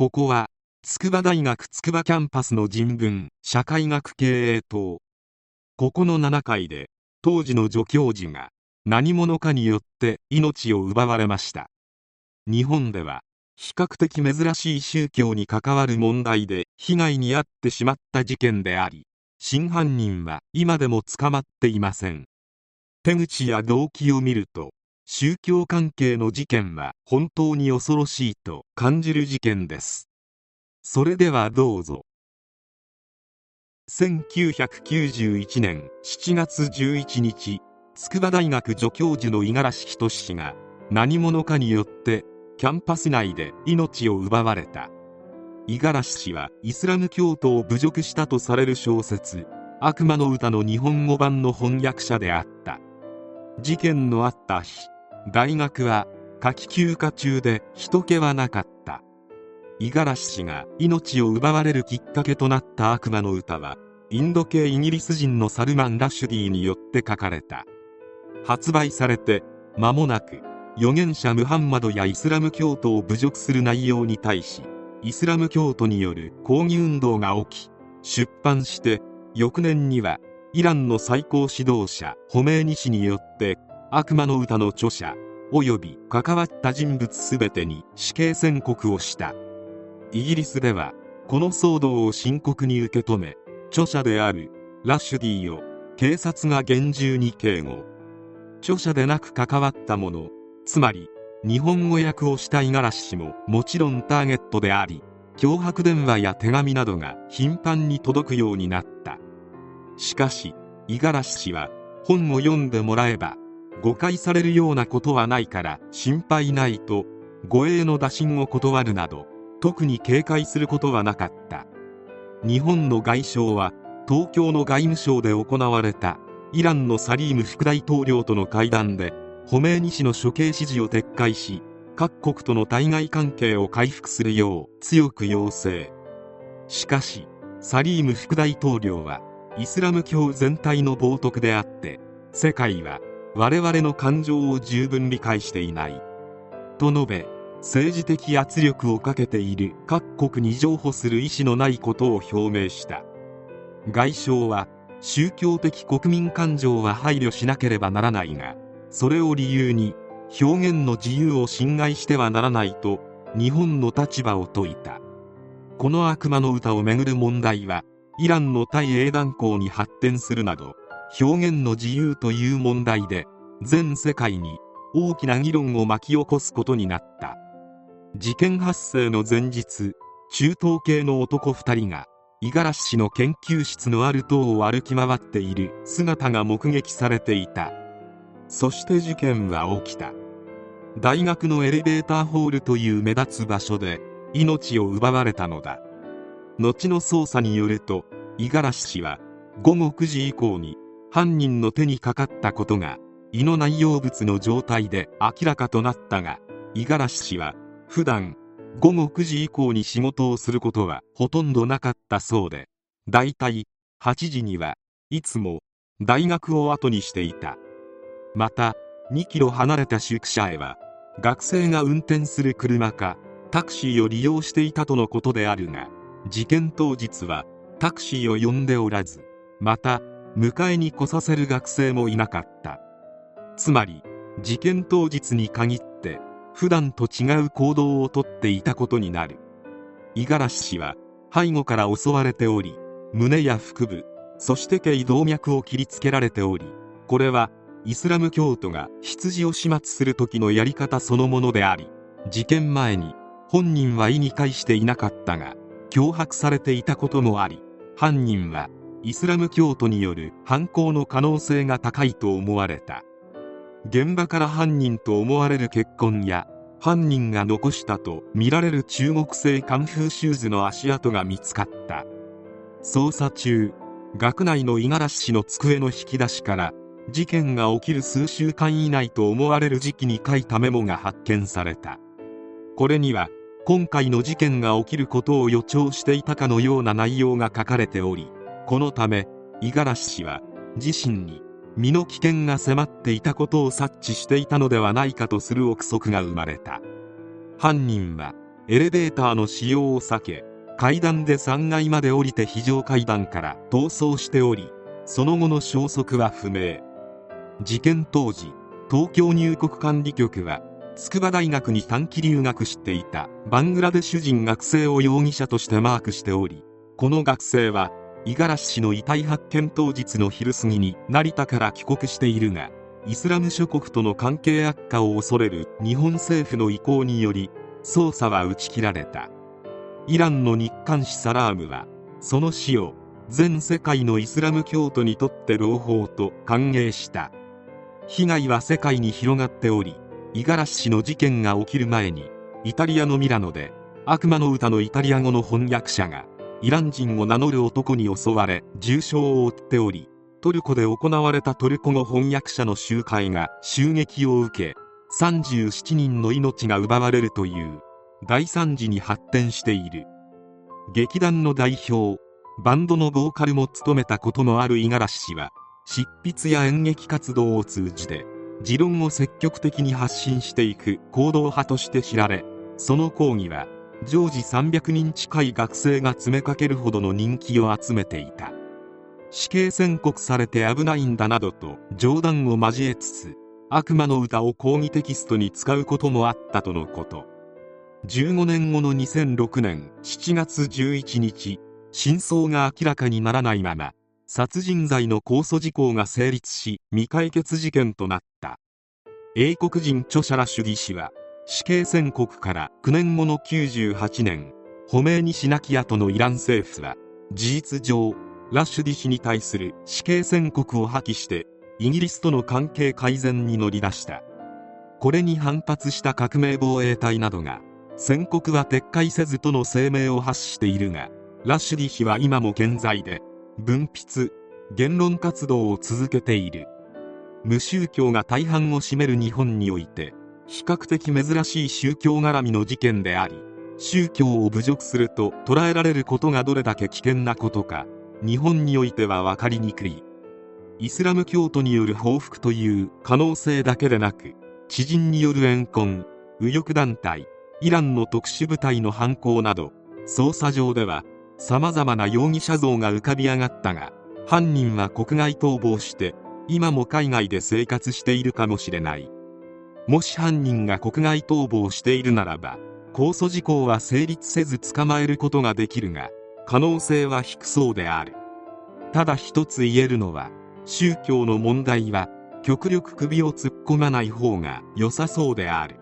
ここは筑波大学筑波キャンパスの人文社会学経営棟ここの7階で当時の助教授が何者かによって命を奪われました。日本では比較的珍しい宗教に関わる問題で被害に遭ってしまった事件であり真犯人は今でも捕まっていません。手口や動機を見ると宗教関係の事件は本当に恐ろしいと感じる事件です。それではどうぞ。1991年7月11日筑波大学助教授の五十嵐仁氏が何者かによってキャンパス内で命を奪われた。五十嵐氏はイスラム教徒を侮辱したとされる小説「悪魔の歌」の日本語版の翻訳者であった。事件のあった日大学は夏季休暇中で人気はなかった。五十嵐氏が命を奪われるきっかけとなった悪魔の歌はインド系イギリス人のサルマン・ラシュディによって書かれた。発売されて間もなく預言者ムハンマドやイスラム教徒を侮辱する内容に対しイスラム教徒による抗議運動が起き出版して翌年にはイランの最高指導者ホメーニ氏によって悪魔の歌の著者及び関わった人物全てに死刑宣告をした。イギリスではこの騒動を深刻に受け止め著者であるラッシュディを警察が厳重に警護。著者でなく関わった者つまり日本語訳をした五十嵐氏ももちろんターゲットであり脅迫電話や手紙などが頻繁に届くようになった。しかし五十嵐氏は本を読んでもらえば誤解されるようなことはないから心配ないと護衛の打診を断るなど特に警戒することはなかった。日本の外相は東京の外務省で行われたイランのサリーム副大統領との会談でホメーニ氏の処刑指示を撤回し各国との対外関係を回復するよう強く要請。しかしサリーム副大統領はイスラム教全体の冒涜であって世界は我々の感情を十分理解していない。と述べ政治的圧力をかけている各国に譲歩する意思のないことを表明した。外相は宗教的国民感情は配慮しなければならないがそれを理由に表現の自由を侵害してはならないと日本の立場を説いた。この悪魔の歌をめぐる問題はイランの対英断交に発展するなど表現の自由という問題で全世界に大きな議論を巻き起こすことになった。事件発生の前日中東系の男2人が五十嵐氏の研究室のある塔を歩き回っている姿が目撃されていた。そして事件は起きた。大学のエレベーターホールという目立つ場所で命を奪われたのだ。後の捜査によると五十嵐氏は午後9時以降に犯人の手にかかったことが胃の内容物の状態で明らかとなったが五十嵐氏は普段午後9時以降に仕事をすることはほとんどなかったそうでだいたい8時にはいつも大学を後にしていた。また2キロ離れた宿舎へは学生が運転する車かタクシーを利用していたとのことであるが事件当日はタクシーを呼んでおらずまた迎えに来させる学生もいなかった。つまり事件当日に限って普段と違う行動をとっていたことになる。五十嵐氏は背後から襲われており胸や腹部そして頸動脈を切りつけられておりこれはイスラム教徒が羊を始末する時のやり方そのものであり事件前に本人は意に介していなかったが脅迫されていたこともあり犯人はイスラム教徒による犯行の可能性が高いと思われた。現場から犯人と思われる血痕や犯人が残したとみられる中国製カンフーシューズの足跡が見つかった。捜査中学内の五十嵐氏の机の引き出しから事件が起きる数週間以内と思われる時期に書いたメモが発見された。これには今回の事件が起きることを予兆していたかのような内容が書かれておりこのため五十嵐氏は自身に身の危険が迫っていたことを察知していたのではないかとする憶測が生まれた。犯人はエレベーターの使用を避け階段で3階まで降りて非常階段から逃走しておりその後の消息は不明。事件当時東京入国管理局は筑波大学に短期留学していたバングラデシュ人学生を容疑者としてマークしておりこの学生は五十嵐氏の遺体発見当日の昼過ぎに成田から帰国しているがイスラム諸国との関係悪化を恐れる日本政府の意向により捜査は打ち切られた。イランの日刊紙サラームはその死を全世界のイスラム教徒にとって朗報と歓迎した。被害は世界に広がっており五十嵐氏の事件が起きる前にイタリアのミラノで悪魔の歌のイタリア語の翻訳者がイラン人を名乗る男に襲われ重傷を負っておりトルコで行われたトルコ語翻訳者の集会が襲撃を受け37人の命が奪われるという大惨事に発展している。劇団の代表バンドのボーカルも務めたことのある五十嵐氏は執筆や演劇活動を通じて持論を積極的に発信していく行動派として知られその講義は常時300人近い学生が詰めかけるほどの人気を集めていた。死刑宣告されて危ないんだなどと冗談を交えつつ悪魔の歌を講義テキストに使うこともあったとのこと。15年後の2006年7月11日真相が明らかにならないまま殺人罪の控訴事項が成立し未解決事件となった。英国人著者ら主義氏は死刑宣告から9年後の98年ホメイニ氏亡き後のイラン政府は事実上ラッシュディ氏に対する死刑宣告を破棄してイギリスとの関係改善に乗り出した。これに反発した革命防衛隊などが宣告は撤回せずとの声明を発しているがラッシュディ氏は今も健在で分筆言論活動を続けている。無宗教が大半を占める日本において比較的珍しい宗教絡みの事件であり宗教を侮辱すると捉えられることがどれだけ危険なことか日本においては分かりにくい。イスラム教徒による報復という可能性だけでなく知人による怨恨右翼団体イランの特殊部隊の犯行など捜査上では様々な容疑者像が浮かび上がったが犯人は国外逃亡して今も海外で生活しているかもしれない。もし犯人が国外逃亡しているならば控訴事項は成立せず捕まえることができるが可能性は低そうである。ただ一つ言えるのは宗教の問題は極力首を突っ込まない方が良さそうである。